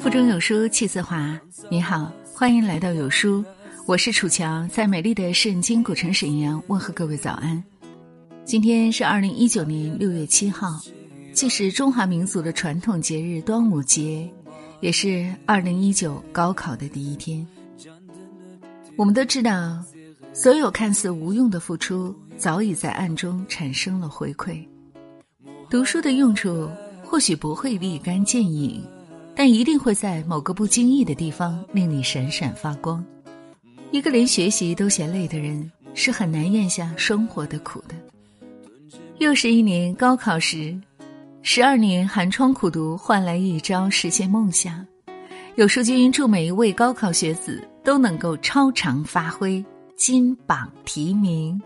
腹中有书气自华。你好，欢迎来到有书，我是楚乔，在美丽的圣经古城沈阳问候各位早安。今天是二零一九年六月七号，既是中华民族的传统节日端午节，也是二零一九高考的第一天。我们都知道，所有看似无用的付出，早已在暗中产生了回馈。读书的用处或许不会立竿见影，但一定会在某个不经意的地方令你闪闪发光。一个连学习都嫌累的人，是很难咽下生活的苦的。又是一年高考时，十二年寒窗苦读换来一朝实现梦想。有书君祝每一位高考学子都能够超常发挥，金榜题名。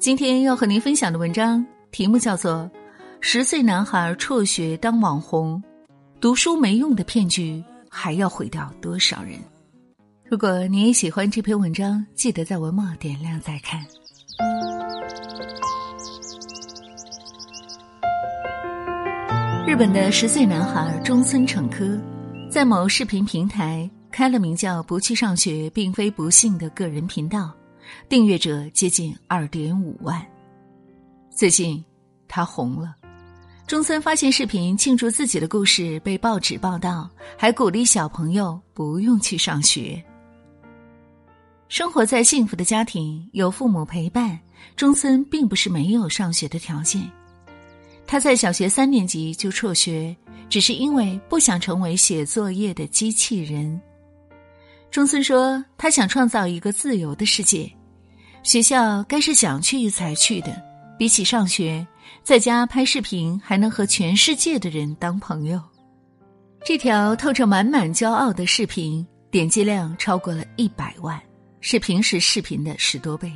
今天要和您分享的文章题目叫做《十岁男孩辍学当网红，读书没用的骗局还要毁掉多少人》。如果你也喜欢这篇文章，记得在文末点亮再看。日本的十岁男孩中村成科，在某视频平台开了名叫“不去上学并非不幸”的个人频道，订阅者接近二点五万。最近，他红了。中森发现视频庆祝自己的故事被报纸报道，还鼓励小朋友不用去上学。生活在幸福的家庭，有父母陪伴，中森并不是没有上学的条件。他在小学三年级就辍学，只是因为不想成为写作业的机器人。中村说：“他想创造一个自由的世界，学校该是想去才去的。比起上学，在家拍视频还能和全世界的人当朋友。”这条透着满满骄傲的视频点击量超过了一百万，是平时视频的十多倍，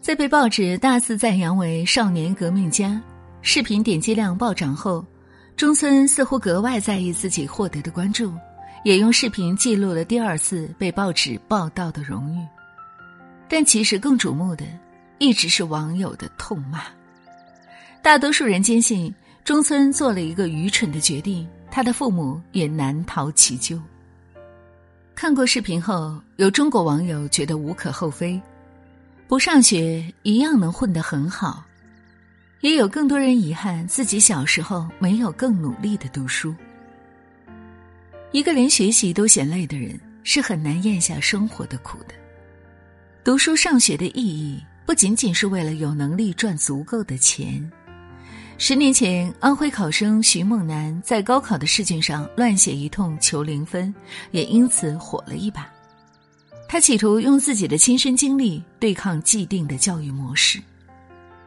在被报纸大肆赞扬为少年革命家。视频点击量暴涨后，中村似乎格外在意自己获得的关注，也用视频记录了第二次被报纸报道的荣誉。但其实更瞩目的，一直是网友的痛骂。大多数人坚信中村做了一个愚蠢的决定，他的父母也难逃其咎。看过视频后，有中国网友觉得无可厚非，不上学一样能混得很好。也有更多人遗憾自己小时候没有更努力的读书。一个连学习都嫌累的人，是很难咽下生活的苦的。读书上学的意义，不仅仅是为了有能力赚足够的钱。十年前，安徽考生徐梦楠在高考的试卷上乱写一通求零分，也因此火了一把。他企图用自己的亲身经历对抗既定的教育模式，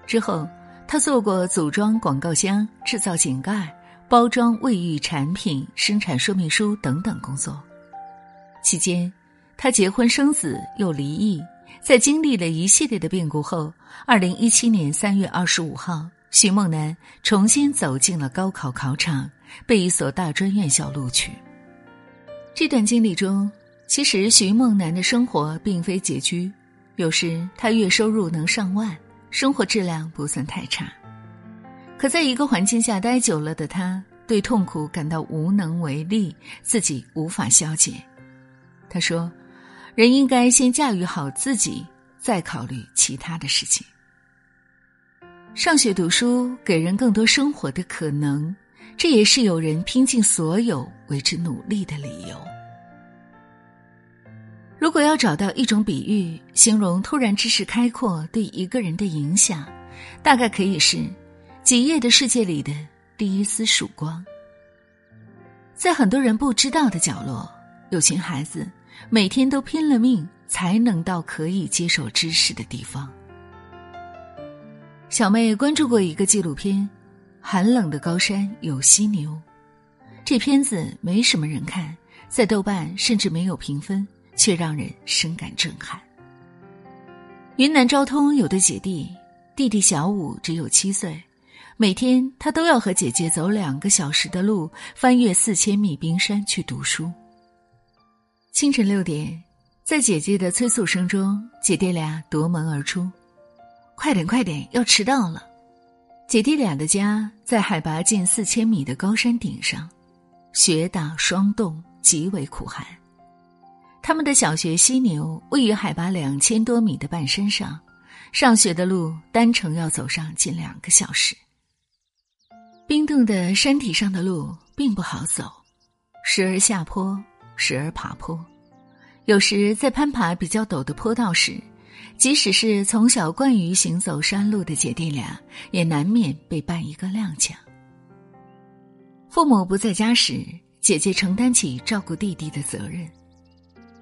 之后。他做过组装广告箱、制造井盖、包装卫浴产品、生产说明书等等工作。期间，他结婚生子又离异，在经历了一系列的变故后，二零一七年三月二十五号，徐梦楠重新走进了高考考场，被一所大专院校录取。这段经历中，其实徐梦楠的生活并非拮据，有时他月收入能上万。生活质量不算太差，可在一个环境下待久了的他，对痛苦感到无能为力，自己无法消解。他说：“人应该先驾驭好自己，再考虑其他的事情。上学读书给人更多生活的可能，这也是有人拼尽所有为之努力的理由。”如果要找到一种比喻，形容突然知识开阔对一个人的影响，大概可以是几页的世界里的第一丝曙光。在很多人不知道的角落，有群孩子每天都拼了命才能到可以接受知识的地方。小妹关注过一个纪录片《寒冷的高山有犀牛》，这片子没什么人看，在豆瓣甚至没有评分。却让人深感震撼。云南昭通有对姐弟，弟弟小武只有七岁，每天他都要和姐姐走两个小时的路，翻越四千米冰山去读书。清晨六点，在姐姐的催促声中，姐弟俩夺门而出。快点，快点，要迟到了！姐弟俩的家在海拔近四千米的高山顶上，雪打霜冻，极为苦寒。他们的小学犀牛位于海拔两千多米的半山上，上学的路单程要走上近两个小时。冰冻的山体上的路并不好走，时而下坡，时而爬坡。有时在攀爬比较陡的坡道时，即使是从小惯于行走山路的姐弟俩，也难免被绊一个踉跄。父母不在家时，姐姐承担起照顾弟弟的责任。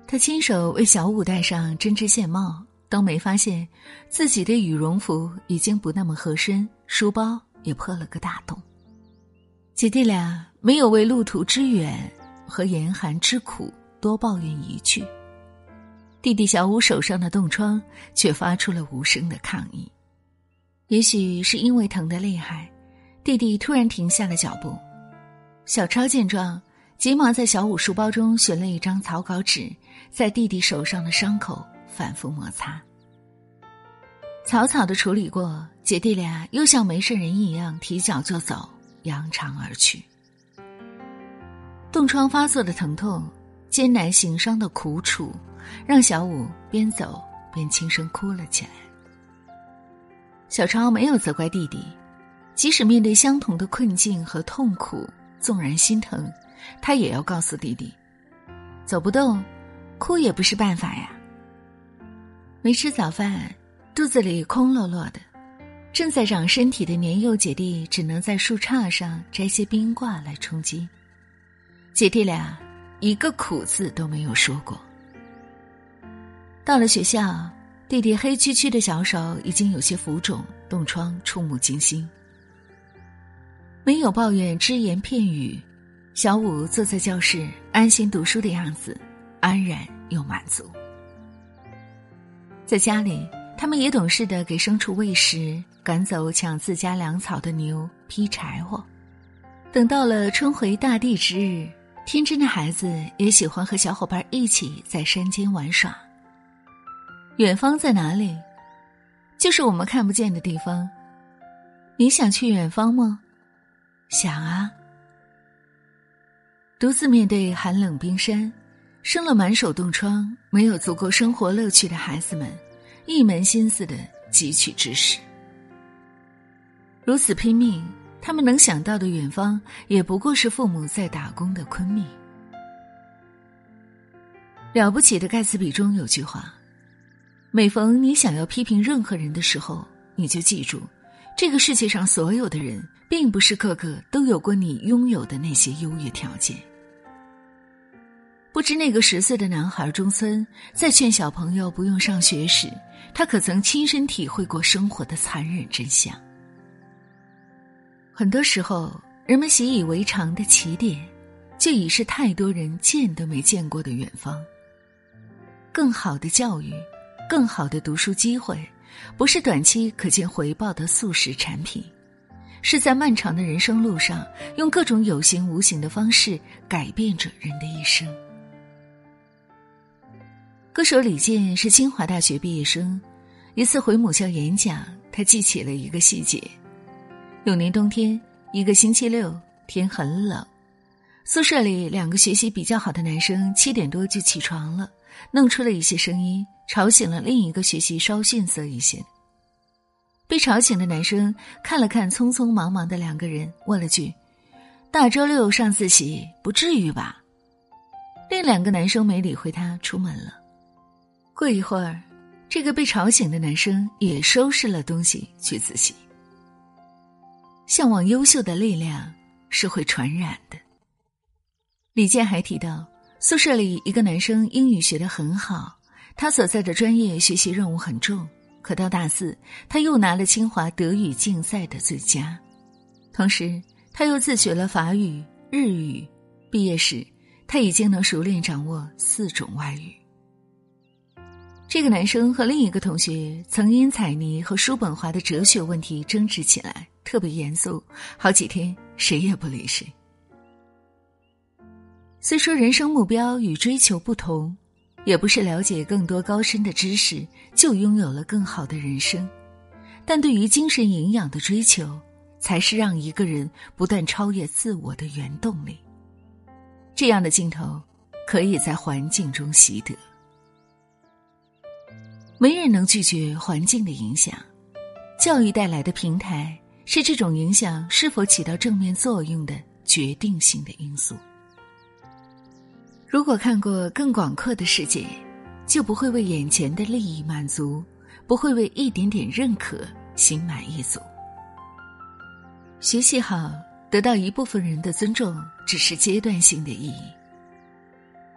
她亲手为小五戴上针织线帽，都没发现自己的羽绒服已经不那么合身，书包也破了个大洞。姐弟俩没有为路途之远和严寒之苦。多抱怨一句，弟弟小五手上的冻疮却发出了无声的抗议。也许是因为疼得厉害，弟弟突然停下了脚步。小超见状，急忙在小五书包中寻了一张草稿纸，在弟弟手上的伤口反复摩擦。草草的处理过，姐弟俩又像没事人一样提脚就走，扬长而去。冻疮发作的疼痛。艰难行伤的苦楚，让小五边走边轻声哭了起来。小超没有责怪弟弟，即使面对相同的困境和痛苦，纵然心疼，他也要告诉弟弟：走不动，哭也不是办法呀。没吃早饭，肚子里空落落的，正在长身体的年幼姐弟只能在树杈上摘些冰挂来充饥。姐弟俩。一个苦字都没有说过。到了学校，弟弟黑黢黢的小手已经有些浮肿，冻疮触目惊心。没有抱怨只言片语，小五坐在教室安心读书的样子，安然又满足。在家里，他们也懂事的给牲畜喂食，赶走抢自家粮草的牛，劈柴火。等到了春回大地之日。天真的孩子也喜欢和小伙伴一起在山间玩耍。远方在哪里？就是我们看不见的地方。你想去远方吗？想啊。独自面对寒冷冰山，生了满手冻疮、没有足够生活乐趣的孩子们，一门心思的汲取知识，如此拼命。他们能想到的远方，也不过是父母在打工的昆明。了不起的盖茨比中有句话：每逢你想要批评任何人的时候，你就记住，这个世界上所有的人，并不是个个都有过你拥有的那些优越条件。不知那个十岁的男孩中森，在劝小朋友不用上学时，他可曾亲身体会过生活的残忍真相？很多时候，人们习以为常的起点，就已是太多人见都没见过的远方。更好的教育，更好的读书机会，不是短期可见回报的速食产品，是在漫长的人生路上，用各种有形无形的方式改变着人的一生。歌手李健是清华大学毕业生，一次回母校演讲，他记起了一个细节。有年冬天，一个星期六，天很冷，宿舍里两个学习比较好的男生七点多就起床了，弄出了一些声音，吵醒了另一个学习稍逊色一些。被吵醒的男生看了看匆匆忙忙的两个人，问了句：“大周六上自习，不至于吧？”另两个男生没理会他，出门了。过一会儿，这个被吵醒的男生也收拾了东西去自习。向往优秀的力量是会传染的。李健还提到，宿舍里一个男生英语学得很好，他所在的专业学习任务很重，可到大四他又拿了清华德语竞赛的最佳，同时他又自学了法语、日语，毕业时他已经能熟练掌握四种外语。这个男生和另一个同学曾因彩泥和叔本华的哲学问题争执起来。特别严肃，好几天谁也不理谁。虽说人生目标与追求不同，也不是了解更多高深的知识就拥有了更好的人生，但对于精神营养的追求，才是让一个人不断超越自我的原动力。这样的镜头，可以在环境中习得。没人能拒绝环境的影响，教育带来的平台是这种影响是否起到正面作用的决定性的因素。如果看过更广阔的世界，就不会为眼前的利益满足，不会为一点点认可心满意足。学习好，得到一部分人的尊重，只是阶段性的意义。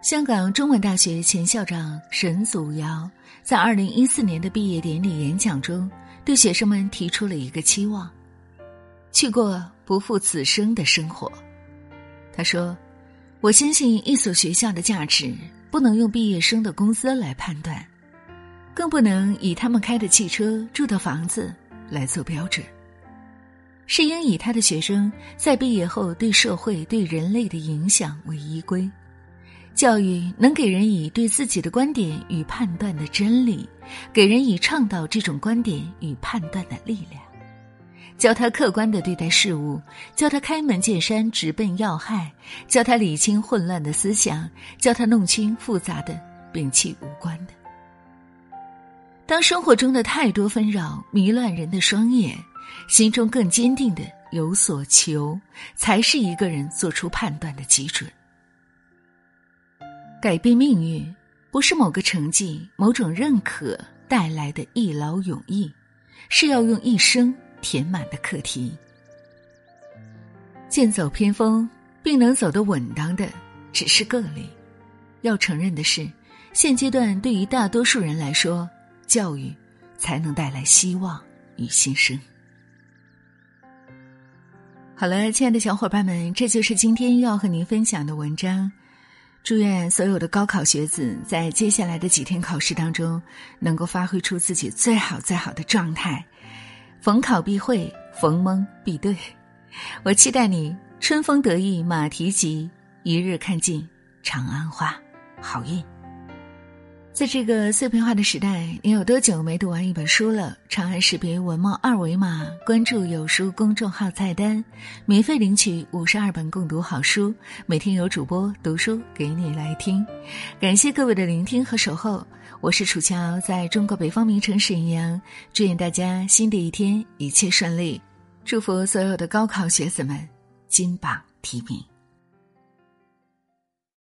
香港中文大学前校长沈祖尧在二零一四年的毕业典礼演讲中，对学生们提出了一个期望：去过不负此生的生活。他说：“我相信一所学校的价值不能用毕业生的工资来判断，更不能以他们开的汽车、住的房子来做标准。”是应以他的学生在毕业后对社会、对人类的影响为依归。教育能给人以对自己的观点与判断的真理，给人以倡导这种观点与判断的力量，教他客观的对待事物，教他开门见山、直奔要害，教他理清混乱的思想，教他弄清复杂的、摒弃无关的。当生活中的太多纷扰迷乱人的双眼。心中更坚定的有所求，才是一个人做出判断的基准。改变命运，不是某个成绩、某种认可带来的一劳永逸，是要用一生填满的课题。剑走偏锋，并能走得稳当的，只是个例。要承认的是，现阶段对于大多数人来说，教育才能带来希望与新生。好了，亲爱的小伙伴们，这就是今天要和您分享的文章。祝愿所有的高考学子在接下来的几天考试当中，能够发挥出自己最好最好的状态，逢考必会，逢蒙必对。我期待你春风得意马蹄疾，一日看尽长安花，好运。在这个碎片化的时代，你有多久没读完一本书了？长按识别文末二维码，关注“有书”公众号菜单，免费领取五十二本共读好书，每天有主播读书给你来听。感谢各位的聆听和守候，我是楚乔，在中国北方名城沈阳，祝愿大家新的一天一切顺利，祝福所有的高考学子们金榜题名。